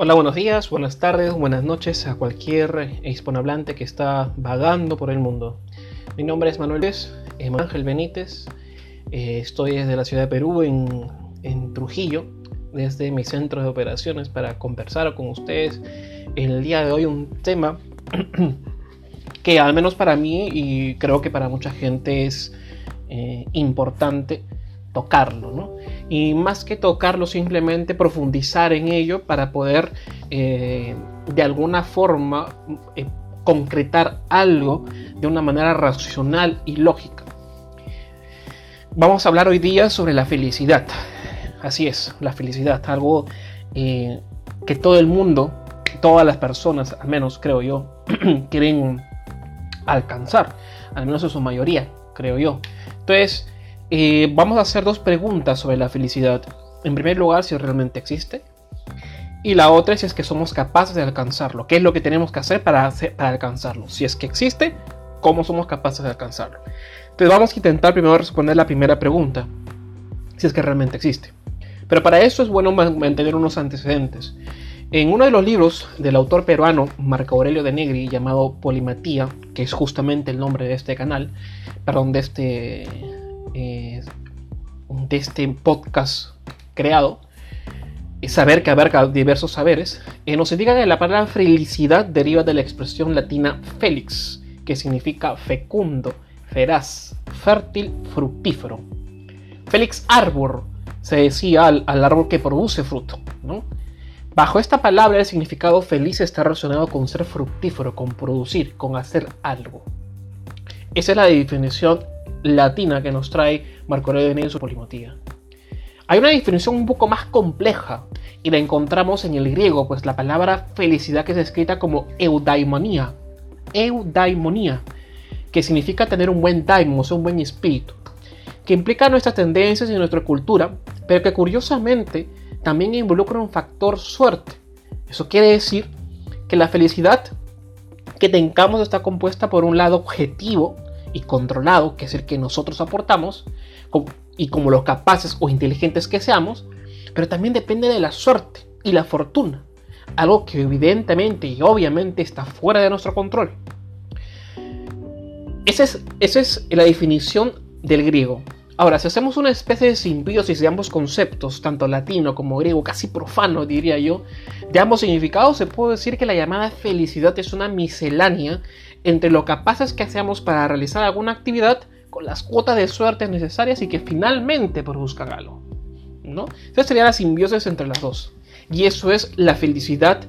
Hola, buenos días, buenas tardes, buenas noches a cualquier hispanohablante que está vagando por el mundo. Mi nombre es Manuel Ángel Benítez. Eh, estoy desde la ciudad de Perú, en, en, Trujillo, desde mi centro de operaciones para conversar con ustedes el día de hoy un tema que al menos para mí y creo que para mucha gente es eh, importante tocarlo, ¿no? Y más que tocarlo, simplemente profundizar en ello para poder eh, de alguna forma eh, concretar algo de una manera racional y lógica. Vamos a hablar hoy día sobre la felicidad. Así es, la felicidad, algo que todo el mundo, todas las personas, al menos creo yo, quieren alcanzar, al menos en su mayoría, creo yo. Entonces, eh, vamos a hacer dos preguntas sobre la felicidad. En primer lugar, si realmente existe. Y la otra es si es que somos capaces de alcanzarlo. ¿Qué es lo que tenemos que hacer para, para alcanzarlo? Si es que existe, ¿cómo somos capaces de alcanzarlo? Entonces vamos a intentar primero responder la primera pregunta. Si es que realmente existe. Pero para eso es bueno mantener unos antecedentes. En uno de los libros del autor peruano Marco Aurelio de Negri llamado Polimatía, que es justamente el nombre de este canal, perdón, de este, de este podcast creado, saber que abarca diversos saberes, eh, nos indica que la palabra felicidad deriva de la expresión latina felix, que significa fecundo, feraz, fértil, fructífero. Felix arbor se decía al, al árbol que produce fruto, ¿no? Bajo esta palabra el significado feliz está relacionado con ser fructífero, con producir, con hacer algo. Esa es la definición latina que nos trae Marco Aurelio en su polimotía. Hay una definición un poco más compleja y la encontramos en el griego, pues la palabra felicidad que es escrita como eudaimonía, eudaimonía, que significa tener un buen daimos, un buen espíritu, que implica nuestras tendencias y nuestra cultura, pero que curiosamente también involucra un factor suerte. Eso quiere decir que la felicidad que tengamos está compuesta por un lado objetivo y controlado, que es el que nosotros aportamos, y como los capaces o inteligentes que seamos, pero también depende de la suerte y la fortuna, algo que evidentemente y obviamente está fuera de nuestro control. Esa es, esa es la definición del griego. Ahora, si hacemos una especie de simbiosis de ambos conceptos, tanto latino como griego, casi profano diría yo, de ambos significados, se puede decir que la llamada felicidad es una miscelánea entre lo capaces que hacemos para realizar alguna actividad con las cuotas de suerte necesarias y que finalmente produzcan algo. ¿no? Esa sería la simbiosis entre las dos. Y eso es la felicidad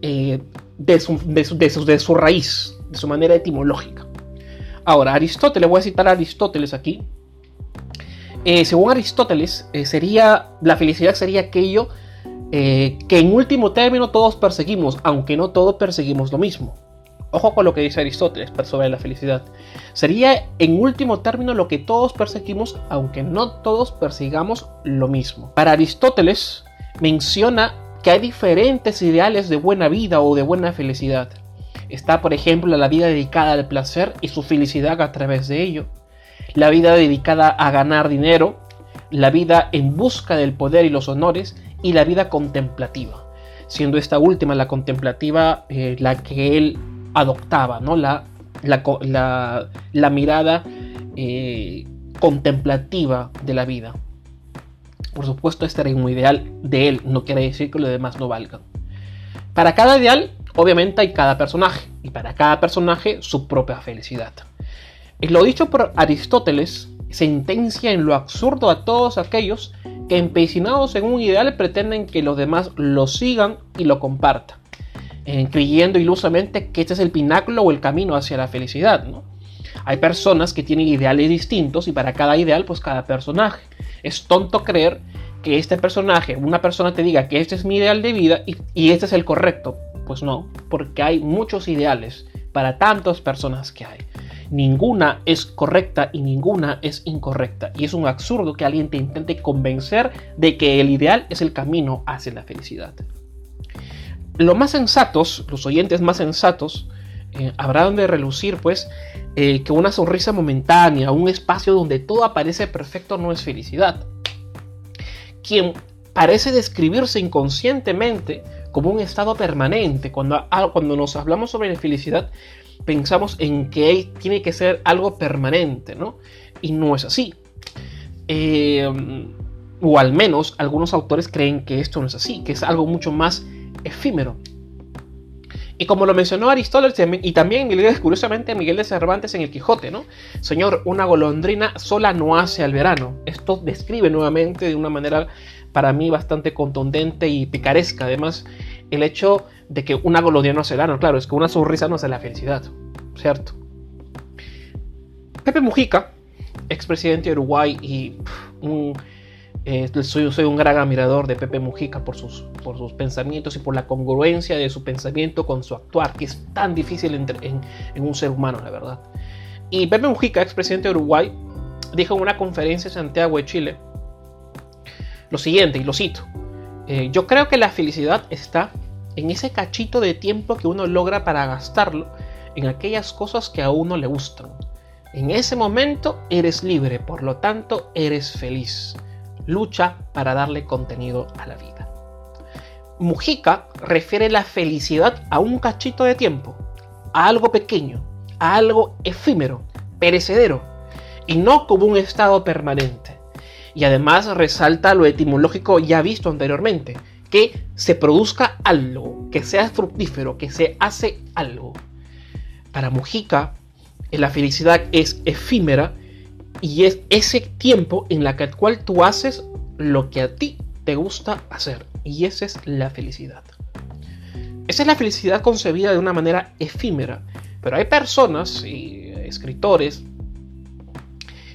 eh, de, su, de su raíz, de su manera etimológica. Ahora, Aristóteles, voy a citar a Aristóteles aquí, eh, según Aristóteles, eh, sería, la felicidad sería aquello eh, que en último término todos perseguimos, aunque no todos perseguimos lo mismo. Ojo con lo que dice Aristóteles sobre la felicidad. Sería en último término lo que todos perseguimos, aunque no todos persigamos lo mismo. Para Aristóteles menciona que hay diferentes ideales de buena vida o de buena felicidad. Está, por ejemplo, la vida dedicada al placer y su felicidad a través de ello la vida dedicada a ganar dinero, la vida en busca del poder y los honores y la vida contemplativa, siendo esta última la contemplativa eh, la que él adoptaba, ¿no? la, la, mirada eh, contemplativa de la vida. Por supuesto, este era un ideal de él, no quiere decir que los demás no valgan. Para cada ideal, obviamente hay cada personaje, y para cada personaje su propia felicidad. Lo dicho por Aristóteles sentencia en lo absurdo a todos aquellos que empecinados en un ideal pretenden que los demás lo sigan y lo compartan, eh, creyendo ilusamente que este es el pináculo o el camino hacia la felicidad. Hay personas que tienen ideales distintos y para cada ideal, pues cada personaje. Es tonto creer que este personaje, una persona te diga que este es mi ideal de vida y, y este es el correcto. Pues no, porque hay muchos ideales para tantas personas que hay ninguna es correcta y ninguna es incorrecta. Y es un absurdo que alguien te intente convencer de que el ideal es el camino hacia la felicidad. Los más sensatos, los oyentes más sensatos, eh, habrán de relucir pues eh, que una sonrisa momentánea, un espacio donde todo aparece perfecto no es felicidad. Quien parece describirse inconscientemente como un estado permanente. Cuando, cuando nos hablamos sobre la felicidad, pensamos en que tiene que ser algo permanente, ¿no? Y no es así. Eh, o al menos algunos autores creen que esto no es así, que es algo mucho más efímero. Y como lo mencionó Aristóteles y también curiosamente Miguel de Cervantes en el Quijote, ¿no? Señor, una golondrina sola no hace al verano. Esto describe nuevamente de una manera para mí bastante contundente y picaresca. Además, el hecho de que una golondrina no el verano, claro, es que una sonrisa no hace la felicidad, ¿cierto? Pepe Mujica, expresidente de Uruguay y eh, soy, soy, un gran admirador de Pepe Mujica por sus, por sus pensamientos y por la congruencia de su pensamiento con su actuar, que es tan difícil en, en, un ser humano, la verdad. Y Pepe Mujica, expresidente de Uruguay, dijo en una conferencia en Santiago de Chile lo siguiente, y lo cito. Eh, yo creo que la felicidad está en ese cachito de tiempo que uno logra para gastarlo en aquellas cosas que a uno le gustan. En ese momento eres libre, por lo tanto eres feliz lucha para darle contenido a la vida. Mujica refiere la felicidad a un cachito de tiempo, a algo pequeño, a algo efímero, perecedero, y no como un estado permanente. Y además resalta lo etimológico ya visto anteriormente, que se produzca algo, que sea fructífero, que se hace algo. Para Mujica, la felicidad es efímera y es ese tiempo en la cual tú haces lo que a ti te gusta hacer. Y esa es la felicidad. Esa es la felicidad concebida de una manera efímera. Pero hay personas y escritores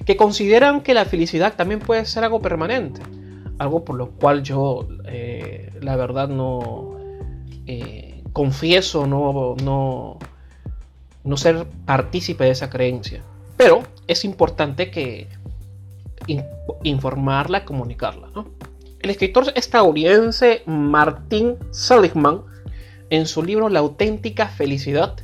que consideran que la felicidad también puede ser algo permanente. Algo por lo cual yo, eh, la verdad, no eh, confieso no, no, no ser partícipe de esa creencia. Pero es importante que informarla, comunicarla. El escritor estadounidense Martin Seligman, en su libro La auténtica felicidad,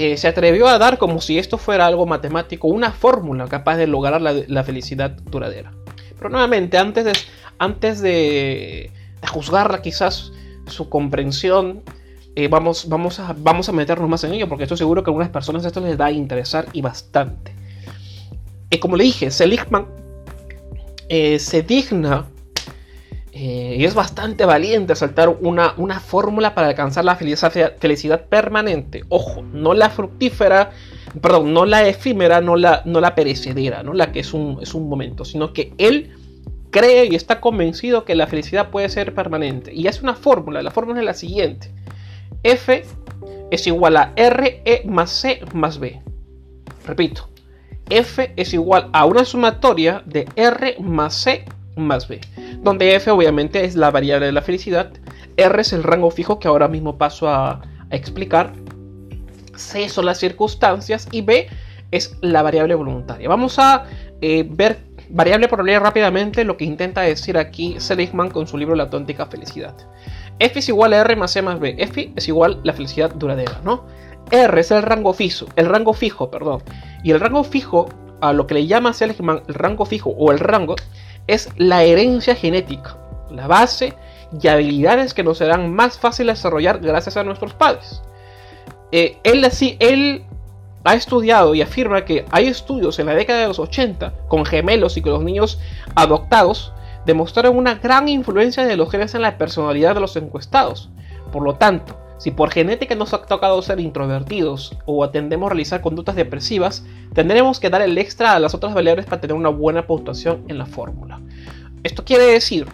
eh, se atrevió a dar como si esto fuera algo matemático, una fórmula capaz de lograr la, felicidad duradera. Pero nuevamente, antes de, antes de, juzgarla quizás su comprensión, eh, vamos, vamos, a, vamos a meternos más en ello, porque estoy seguro que a algunas personas esto les da a interesar y bastante. Y como le dije, Seligman eh, se digna eh, y es bastante valiente saltar una, una fórmula para alcanzar la felicidad, felicidad, permanente. Ojo, no la fructífera, perdón, no la efímera, no la, no la perecedera, no la que es un, es un momento, sino que él cree y está convencido que la felicidad puede ser permanente. Y hace una fórmula, la fórmula es la siguiente. F es igual a R, E más C más B. Repito, f es igual a una sumatoria de r más c más b, donde f obviamente es la variable de la felicidad, r es el rango fijo que ahora mismo paso a, explicar, c son las circunstancias y b es la variable voluntaria. Vamos a eh, ver variable por variable rápidamente lo que intenta decir aquí Seligman con su libro La auténtica felicidad. F es igual a R más C más B. F es igual a la felicidad duradera, ¿no? R es el rango fijo, el rango fijo, perdón. Y el rango fijo, a lo que le llama Seligman el rango fijo o el rango, es la herencia genética, la base y habilidades que nos serán más fáciles desarrollar gracias a nuestros padres. Eh, él, así, él ha estudiado y afirma que hay estudios en la década de los 80 con gemelos y con los niños adoptados demostraron una gran influencia de los genes en la personalidad de los encuestados. Por lo tanto, si por genética nos ha tocado ser introvertidos o atendemos a realizar conductas depresivas, tendremos que dar el extra a las otras variables para tener una buena puntuación en la fórmula. Esto quiere decir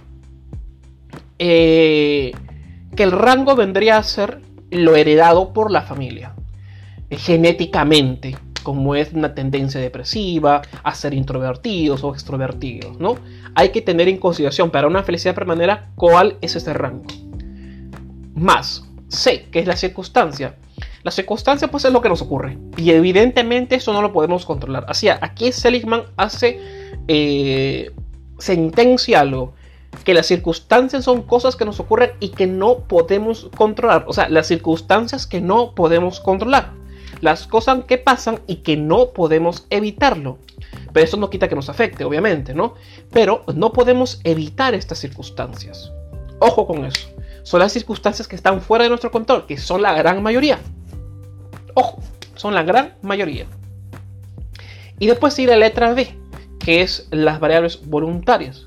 eh, que el rango vendría a ser lo heredado por la familia, genéticamente, como es una tendencia depresiva, a ser introvertidos o extrovertidos, ¿no? Hay que tener en consideración para una felicidad permanente cuál es ese rango. Más, C, que es la circunstancia. La circunstancia pues es lo que nos ocurre. Y evidentemente eso no lo podemos controlar. Así, aquí Seligman hace, eh, sentencia algo. Que las circunstancias son cosas que nos ocurren y que no podemos controlar. O sea, las circunstancias que no podemos controlar. Las cosas que pasan y que no podemos evitarlo. Pero eso no quita que nos afecte, obviamente, ¿no? Pero no podemos evitar estas circunstancias. Ojo con eso. Son las circunstancias que están fuera de nuestro control, que son la gran mayoría. Ojo, son la gran mayoría. Y después sigue la letra B, que es las variables voluntarias.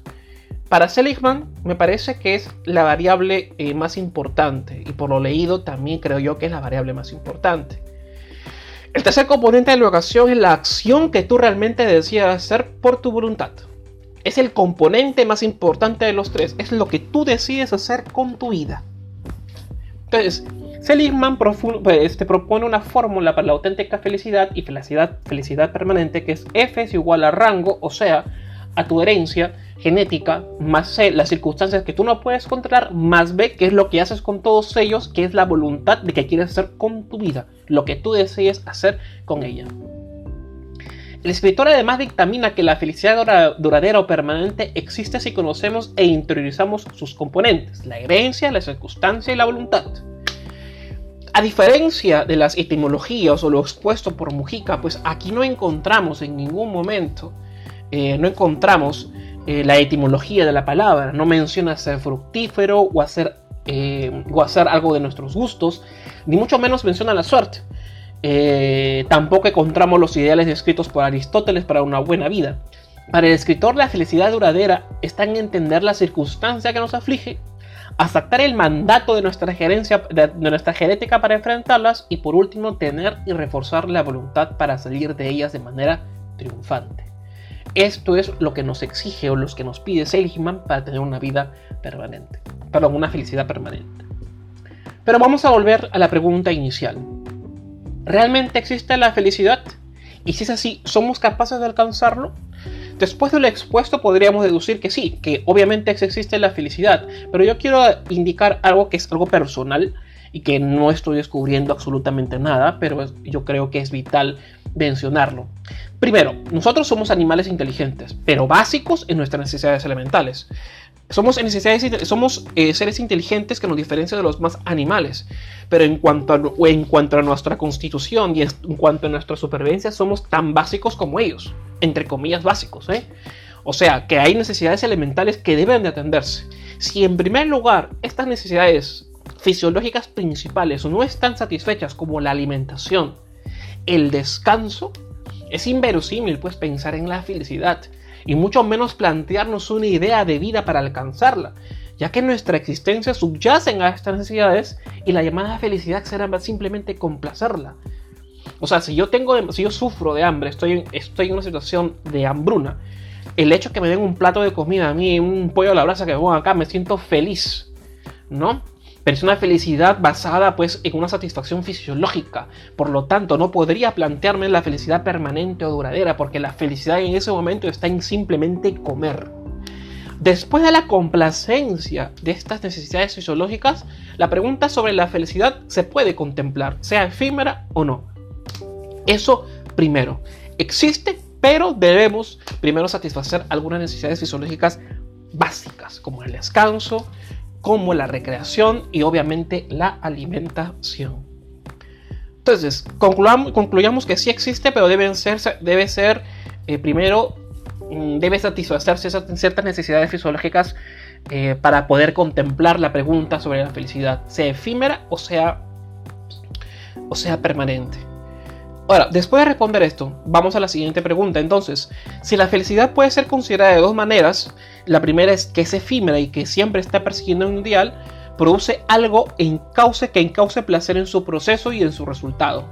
Para Seligman me parece que es la variable eh, más importante y por lo leído también creo yo que es la variable más importante. El tercer componente de la ocasión es la acción que tú realmente decidas hacer por tu voluntad. Es el componente más importante de los tres, es lo que tú decides hacer con tu vida. Entonces, Seligman pues, este, propone una fórmula para la auténtica felicidad y felicidad, permanente que es F es igual a rango, o sea, a tu herencia genética, más C, las circunstancias que tú no puedes controlar, más B, que es lo que haces con todos ellos, que es la voluntad de que quieres hacer con tu vida, lo que tú desees hacer con ella. El escritor además dictamina que la felicidad duradera o permanente existe si conocemos e interiorizamos sus componentes, la herencia, la circunstancia y la voluntad. A diferencia de las etimologías o lo expuesto por Mujica, pues aquí no encontramos en ningún momento eh, no encontramos eh, la etimología de la palabra, no menciona ser fructífero o hacer, eh, o hacer algo de nuestros gustos, ni mucho menos menciona la suerte. Tampoco encontramos los ideales descritos por Aristóteles para una buena vida. Para el escritor la felicidad duradera está en entender la circunstancia que nos aflige, aceptar el mandato de nuestra, gerencia, de nuestra genética para enfrentarlas y por último tener y reforzar la voluntad para salir de ellas de manera triunfante. Esto es lo que nos exige o lo que nos pide Seligman para tener una vida permanente, perdón, una felicidad permanente. Pero vamos a volver a la pregunta inicial. ¿Realmente existe la felicidad? Y si es así, ¿somos capaces de alcanzarlo? Después de lo expuesto podríamos deducir que sí, que obviamente existe la felicidad, pero yo quiero indicar algo que es algo personal y que no estoy descubriendo absolutamente nada, pero yo creo que es vital mencionarlo. Primero, nosotros somos animales inteligentes, pero básicos en nuestras necesidades elementales. Somos, necesidades, somos eh, seres inteligentes que nos diferencian de los más animales, pero en cuanto, a, en cuanto a nuestra constitución y en cuanto a nuestra supervivencia somos tan básicos como ellos, entre comillas básicos. ¿eh? O sea, que hay necesidades elementales que deben de atenderse. Si en primer lugar estas necesidades fisiológicas principales no están satisfechas como la alimentación, el descanso, es inverosímil pues pensar en la felicidad y mucho menos plantearnos una idea de vida para alcanzarla, ya que nuestra existencia subyacen a estas necesidades y la llamada felicidad será simplemente complacerla. O sea, si yo tengo, si yo sufro de hambre, estoy en, estoy en una situación de hambruna, el hecho que me den un plato de comida a mí, un pollo a la brasa que me pongo acá, me siento feliz, ¿no? Pero es una felicidad basada pues en una satisfacción fisiológica. Por lo tanto, no podría plantearme la felicidad permanente o duradera, porque la felicidad en ese momento está en simplemente comer. Después de la complacencia de estas necesidades fisiológicas, la pregunta sobre la felicidad se puede contemplar, sea efímera o no. Eso primero. Existe, pero debemos primero satisfacer algunas necesidades fisiológicas básicas, como el descanso, como la recreación y obviamente la alimentación. Entonces, concluyamos, que sí existe, pero deben ser, debe ser eh, primero, mm, debe satisfacerse ciertas necesidades fisiológicas eh, para poder contemplar la pregunta sobre la felicidad, sea efímera o sea, o sea permanente. Ahora, después de responder esto, vamos a la siguiente pregunta. Entonces, si la felicidad puede ser considerada de dos maneras, la primera es que es efímera y que siempre está persiguiendo un ideal, produce algo en cauce que encauce placer en su proceso y en su resultado.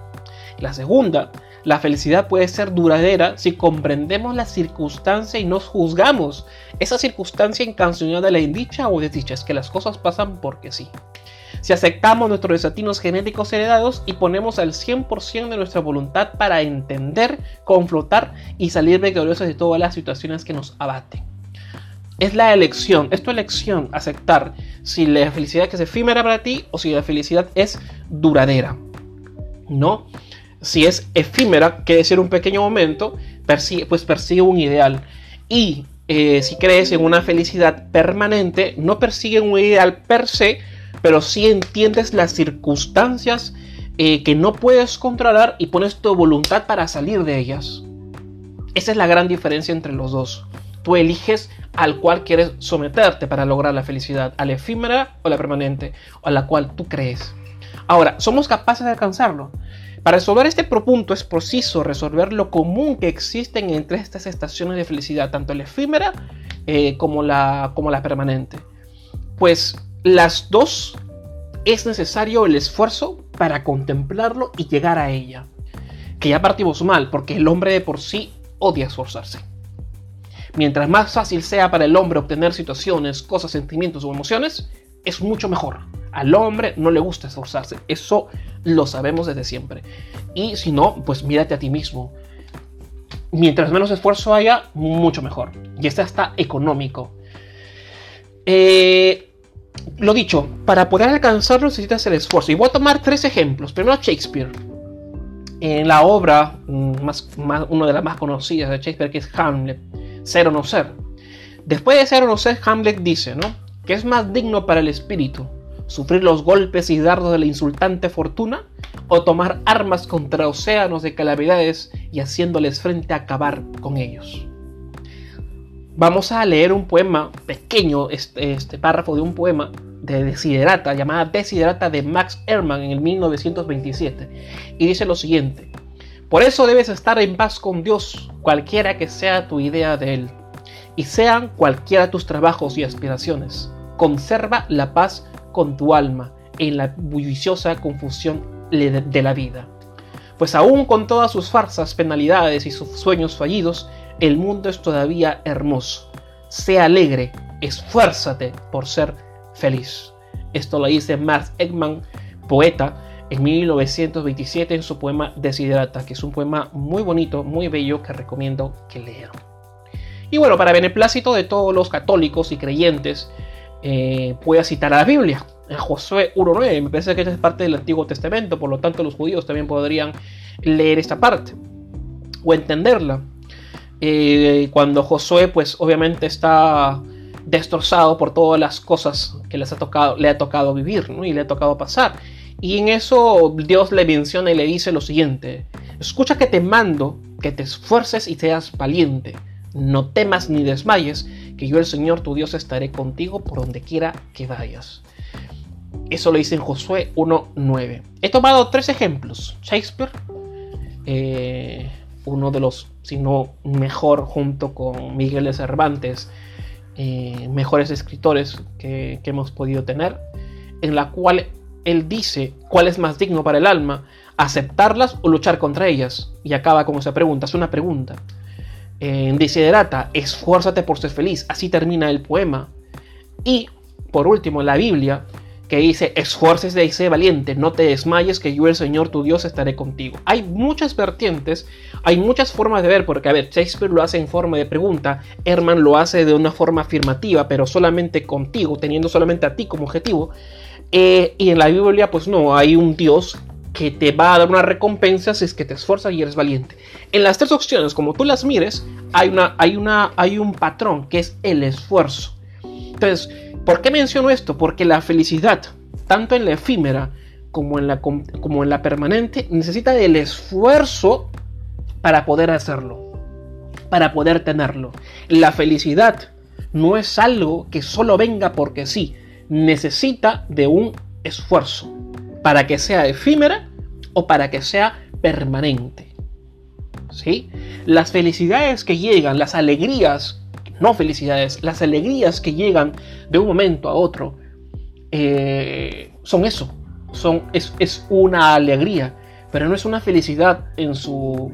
La segunda, la felicidad puede ser duradera si comprendemos la circunstancia y nos juzgamos esa circunstancia encancionada de la indicha o desdicha, es que las cosas pasan porque sí si aceptamos nuestros desatinos genéticos heredados y ponemos al 100% de nuestra voluntad para entender, confrontar y salir victoriosos de todas las situaciones que nos abaten. Es la elección, es tu elección aceptar si la felicidad es efímera para ti o si la felicidad es duradera. ¿No? Si es efímera, quiere decir un pequeño momento, pues persigue un ideal. Y eh, si crees en una felicidad permanente, no persigue un ideal per se, pero sí entiendes las circunstancias eh, que no puedes controlar y pones tu voluntad para salir de ellas. Esa es la gran diferencia entre los dos. Tú eliges al cual quieres someterte para lograr la felicidad, a la efímera o la permanente, o a la cual tú crees. Ahora, ¿somos capaces de alcanzarlo? Para resolver este punto es preciso resolver lo común que existen entre estas estaciones de felicidad, tanto la efímera eh, como, la, como la permanente. Pues las dos es necesario el esfuerzo para contemplarlo y llegar a ella. Que ya partimos mal, porque el hombre de por sí odia esforzarse. Mientras más fácil sea para el hombre obtener situaciones, cosas, sentimientos o emociones, es mucho mejor. Al hombre no le gusta esforzarse, eso lo sabemos desde siempre. Y si no, pues mírate a ti mismo. Mientras menos esfuerzo haya, mucho mejor. Y este está económico. Eh, lo dicho, para poder alcanzarlo necesitas el esfuerzo. Y voy a tomar tres ejemplos. Primero Shakespeare. En la obra, mm, más, una de las más conocidas de Shakespeare, que es Hamlet, Ser o no ser. Después de ser o no ser, Hamlet dice, ¿no? Que es más digno para el espíritu sufrir los golpes y dardos de la insultante fortuna o tomar armas contra océanos de calamidades y haciéndoles frente a acabar con ellos. Vamos a leer un poema pequeño, este, este párrafo de un poema de Desiderata, llamada Desiderata de Max Ehrmann en el 1927, y dice lo siguiente, por eso debes estar en paz con Dios, cualquiera que sea tu idea de Él, y sean cualquiera tus trabajos y aspiraciones. Conserva la paz con tu alma en la bulliciosa confusión de la vida. Pues aún con todas sus farsas, penalidades y sus sueños fallidos, el mundo es todavía hermoso. Sea alegre, esfuérzate por ser feliz. Esto lo dice Max Ekman, poeta, en 1927 en su poema Desiderata, que es un poema muy bonito, muy bello que recomiendo que lean. Y bueno, para beneplácito de todos los católicos y creyentes, eh, pueda citar a la Biblia. En Josué 1.9, me parece que esta es parte del Antiguo Testamento, por lo tanto los judíos también podrían leer esta parte o entenderla. Cuando Josué, pues obviamente está destrozado por todas las cosas que ha tocado, le ha tocado vivir y le ha tocado pasar. Y en eso Dios le menciona y le dice lo siguiente, escucha que te mando que te esfuerces y seas valiente, no temas ni desmayes, que yo el Señor tu Dios estaré contigo por donde quiera que vayas. Eso lo dice en Josué 1.9. He tomado tres ejemplos. Shakespeare, eh, uno de los, si no mejor, junto con Miguel de Cervantes, eh, mejores escritores que, hemos podido tener, en la cual él dice cuál es más digno para el alma, aceptarlas o luchar contra ellas. Y acaba con esa pregunta, es una pregunta en Desiderata, esfuérzate por ser feliz. Así termina el poema. Y, por último, la Biblia, que dice, esfuerces y sé valiente, no te desmayes, que yo el Señor tu Dios estaré contigo. Hay muchas vertientes, hay muchas formas de ver, porque a ver, Shakespeare lo hace en forma de pregunta, Herman lo hace de una forma afirmativa, pero solamente contigo, teniendo solamente a ti como objetivo. Eh, y en la Biblia, pues no, hay un Dios que te va a dar una recompensa si es que te esfuerzas y eres valiente. En las tres opciones, como tú las mires, hay, una, hay, una, hay un patrón que es el esfuerzo. Entonces, ¿por qué menciono esto? Porque la felicidad, tanto en la efímera como en la, como en la permanente, necesita del esfuerzo para poder hacerlo, para poder tenerlo. La felicidad no es algo que solo venga porque sí, necesita de un esfuerzo para que sea efímera o para que sea permanente. ¿Sí? Las felicidades que llegan, las alegrías, no felicidades, las alegrías que llegan de un momento a otro, eh, son eso, son, es, una alegría, pero no es una felicidad en su,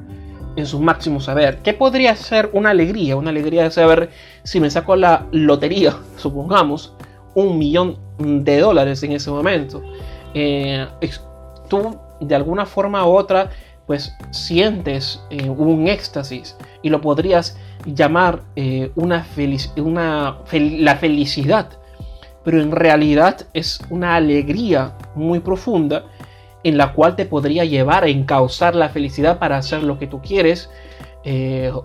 en máximo saber. ¿Qué podría ser una alegría? Una alegría de saber si me saco la lotería, supongamos, un millón de dólares en ese momento. Eh, tú de alguna forma u otra pues sientes eh, un éxtasis y lo podrías llamar eh, una, una la felicidad, pero en realidad es una alegría muy profunda en la cual te podría llevar a encauzar la felicidad para hacer lo que tú quieres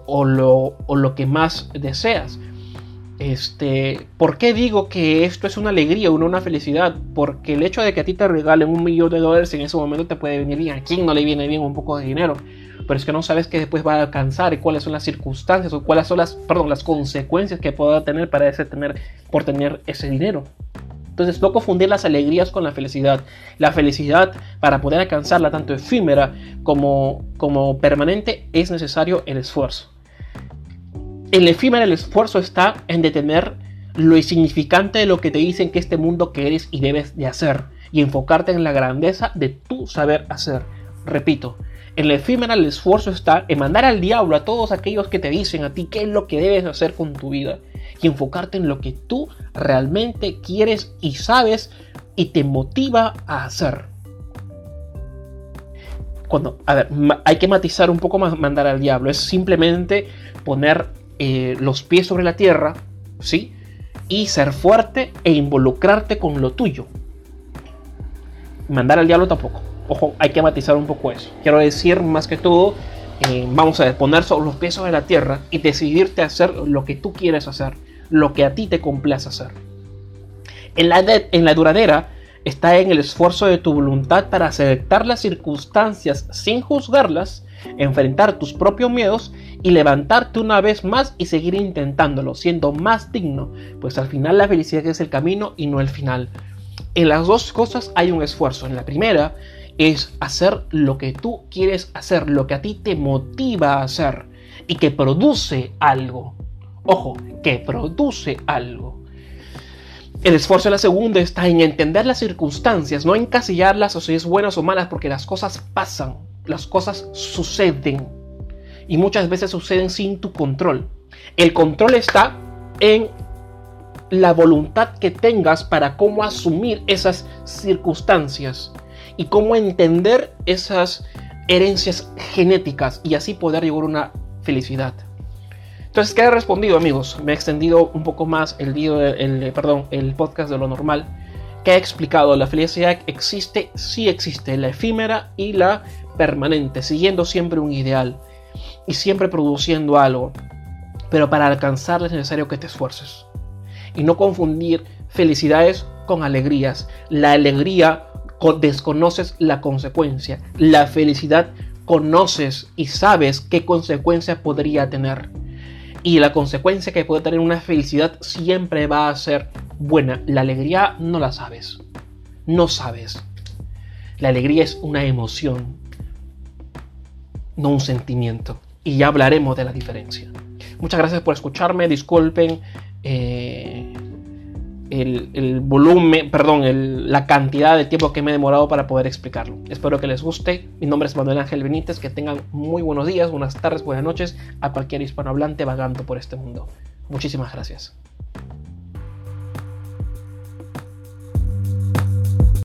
o, lo, o lo que más deseas. Este, ¿Por qué digo que esto es una alegría no una felicidad? Porque el hecho de que a ti te regalen un millón de dólares en ese momento te puede venir bien. ¿A quién no le viene bien un poco de dinero? Pero es que no sabes qué después va a alcanzar y cuáles son las circunstancias o cuáles son las, perdón, las consecuencias que pueda tener para ese tener, por tener ese dinero. Entonces no confundir las alegrías con la felicidad. La felicidad para poder alcanzarla tanto efímera como, como permanente es necesario el esfuerzo. El efímero el esfuerzo está en detener lo insignificante de lo que te dicen que este mundo que eres y debes de hacer y enfocarte en la grandeza de tu saber hacer. Repito, en la efímera el esfuerzo está en mandar al diablo a todos aquellos que te dicen a ti qué es lo que debes hacer con tu vida y enfocarte en lo que tú realmente quieres y sabes y te motiva a hacer. Cuando, a ver, hay que matizar un poco más mandar al diablo. Es simplemente poner eh, los pies sobre la tierra, ¿sí? Y ser fuerte e involucrarte con lo tuyo. Mandar al diablo tampoco. Ojo, hay que matizar un poco eso. Quiero decir más que todo, eh, vamos a poner sobre los pies sobre la tierra y decidirte a hacer lo que tú quieres hacer, lo que a ti te complace hacer. En la, en la duradera está en el esfuerzo de tu voluntad para aceptar las circunstancias sin juzgarlas, enfrentar tus propios miedos y levantarte una vez más y seguir intentándolo, siendo más digno, pues al final la felicidad es el camino y no el final. En las dos cosas hay un esfuerzo. En la primera es hacer lo que tú quieres hacer, lo que a ti te motiva a hacer y que produce algo. Ojo, que produce algo. El esfuerzo de la segunda está en entender las circunstancias, no encasillarlas o si es buenas o malas, porque las cosas pasan, las cosas suceden y muchas veces suceden sin tu control. El control está en la voluntad que tengas para cómo asumir esas circunstancias y cómo entender esas herencias genéticas y así poder llegar a una felicidad. Entonces, ¿qué he respondido, amigos? Me he extendido un poco más el, el, perdón, el podcast de lo normal. ¿Qué he explicado? La felicidad existe, sí existe, la efímera y la permanente, siguiendo siempre un ideal y siempre produciendo algo. Pero para alcanzarla es necesario que te esfuerces. Y no confundir felicidades con alegrías. La alegría desconoces la consecuencia. La felicidad conoces y sabes qué consecuencia podría tener. Y la consecuencia que puede tener una felicidad siempre va a ser buena. La alegría no la sabes. No sabes. La alegría es una emoción, no un sentimiento. Y ya hablaremos de la diferencia. Muchas gracias por escucharme. Disculpen. Eh, el, volumen, perdón, la cantidad de tiempo que me he demorado para poder explicarlo. Espero que les guste. Mi nombre es Manuel Ángel Benítez. Que tengan muy buenos días, buenas tardes, buenas noches a cualquier hispanohablante vagando por este mundo. Muchísimas gracias.